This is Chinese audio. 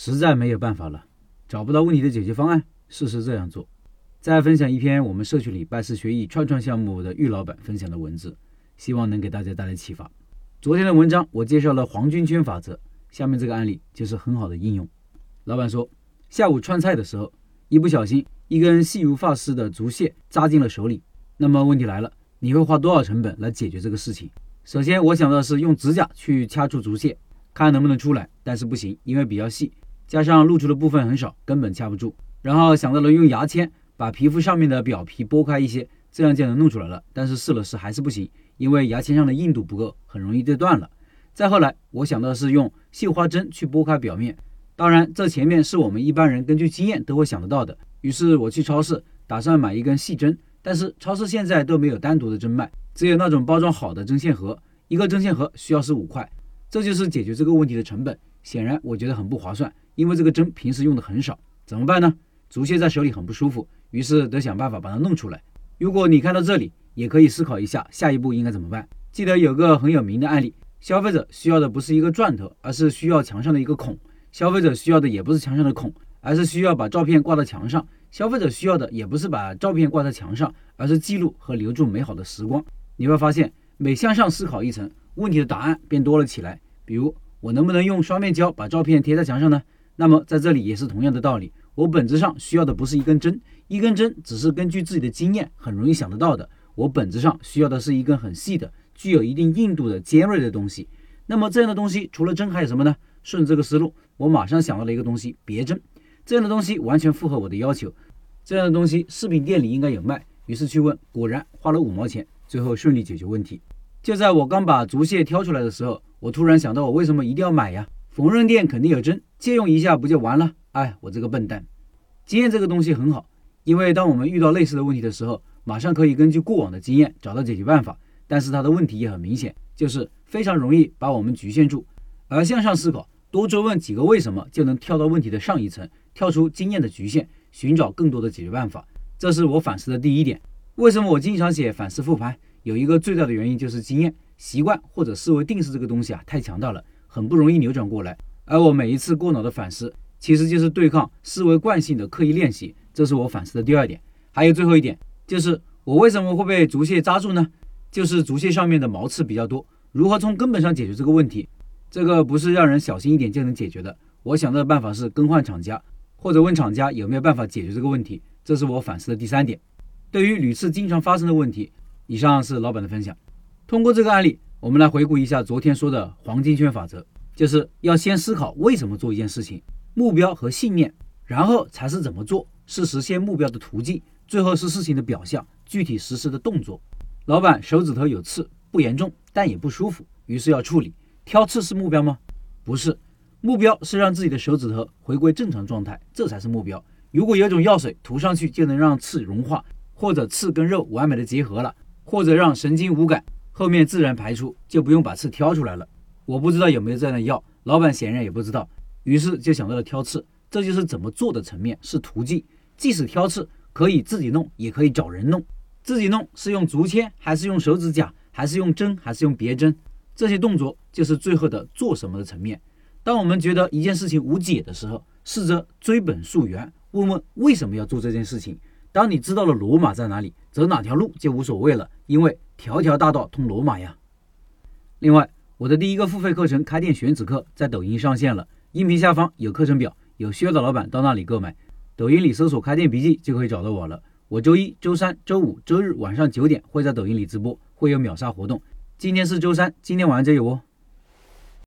实在没有办法了，找不到问题的解决方案，试试这样做。再分享一篇我们社区里拜师学艺串串项目的玉老板分享的文字，希望能给大家带来启发。昨天的文章我介绍了黄金圈法则，下面这个案例就是很好的应用。老板说，下午串菜的时候，一不小心一根细如发丝的竹屑扎进了手里。那么问题来了，你会花多少成本来解决这个事情？首先我想到的是用指甲去掐出竹屑，看能不能出来，但是不行，因为比较细，加上露出的部分很少，根本掐不住。然后想到了用牙签把皮肤上面的表皮剥开一些，这样就能弄出来了。但是试了试还是不行，因为牙签上的硬度不够，很容易就断了。再后来我想到的是用绣花针去剥开表面，当然这前面是我们一般人根据经验都会想得到的。于是我去超市打算买一根细针。但是超市现在都没有单独的针卖，只有那种包装好的针线盒，一个针线盒需要十五块，这就是解决这个问题的成本。显然我觉得很不划算，因为这个针平时用的很少，怎么办呢？竹屑在手里很不舒服，于是得想办法把它弄出来。如果你看到这里，也可以思考一下下一步应该怎么办。记得有个很有名的案例，消费者需要的不是一个钻头，而是需要墙上的一个孔。消费者需要的也不是墙上的孔，而是需要把照片挂到墙上。消费者需要的也不是把照片挂在墙上，而是记录和留住美好的时光。你会发现，每向上思考一层，问题的答案便多了起来。比如，我能不能用双面胶把照片贴在墙上呢？那么，在这里也是同样的道理。我本质上需要的不是一根针，一根针只是根据自己的经验很容易想得到的。我本质上需要的是一根很细的、具有一定硬度的尖锐的东西。那么，这样的东西除了针还有什么呢？顺这个思路，我马上想到了一个东西——别针。这样的东西完全符合我的要求，这样的东西饰品店里应该有卖，于是去问，果然花了五毛钱，最后顺利解决问题。就在我刚把竹屑挑出来的时候，我突然想到，我为什么一定要买呀？缝纫店肯定有针，借用一下不就完了？哎，我这个笨蛋！经验这个东西很好，因为当我们遇到类似的问题的时候，马上可以根据过往的经验找到解决办法。但是它的问题也很明显，就是非常容易把我们局限住，而向上思考。多追问几个为什么，就能跳到问题的上一层，跳出经验的局限，寻找更多的解决办法。这是我反思的第一点。为什么我经常写反思复盘？有一个最大的原因就是经验、习惯或者思维定式这个东西啊，太强大了，很不容易扭转过来。而我每一次过脑的反思，其实就是对抗思维惯性的刻意练习。这是我反思的第二点。还有最后一点，就是我为什么会被竹屑扎住呢？就是竹屑上面的毛刺比较多。如何从根本上解决这个问题？这个不是让人小心一点就能解决的。我想到的办法是更换厂家，或者问厂家有没有办法解决这个问题。这是我反思的第三点。对于屡次经常发生的问题，以上是老板的分享。通过这个案例，我们来回顾一下昨天说的黄金圈法则，就是要先思考为什么做一件事情，目标和信念，然后才是怎么做，是实现目标的途径，最后是事情的表象，具体实施的动作。老板手指头有刺，不严重，但也不舒服，于是要处理。挑刺是目标吗？不是，目标是让自己的手指头回归正常状态，这才是目标。如果有种药水涂上去就能让刺融化，或者刺跟肉完美的结合了，或者让神经无感，后面自然排出，就不用把刺挑出来了。我不知道有没有这样的药，老板显然也不知道，于是就想到了挑刺。这就是怎么做的层面，是途径。即使挑刺可以自己弄，也可以找人弄。自己弄是用竹签，还是用手指甲，还是用针，还是用别针？这些动作就是最后的做什么的层面。当我们觉得一件事情无解的时候，试着追本溯源，问问为什么要做这件事情。当你知道了罗马在哪里，走哪条路就无所谓了，因为条条大道通罗马呀。另外，我的第一个付费课程《开店选址课》在抖音上线了，音频下方有课程表，有需要的老板到那里购买。抖音里搜索“开店笔记”就可以找到我了。我周一周三周五周日晚上九点会在抖音里直播，会有秒杀活动。今天是周三，今天晚上就有哦。